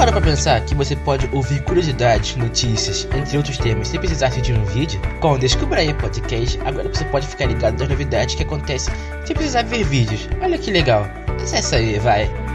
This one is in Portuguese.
parou pra pensar que você pode ouvir curiosidades, notícias, entre outros temas, sem precisar assistir um vídeo? Com o Descubra aí Podcast, agora você pode ficar ligado nas novidades que acontecem sem precisar ver vídeos. Olha que legal. Acesse aí, vai.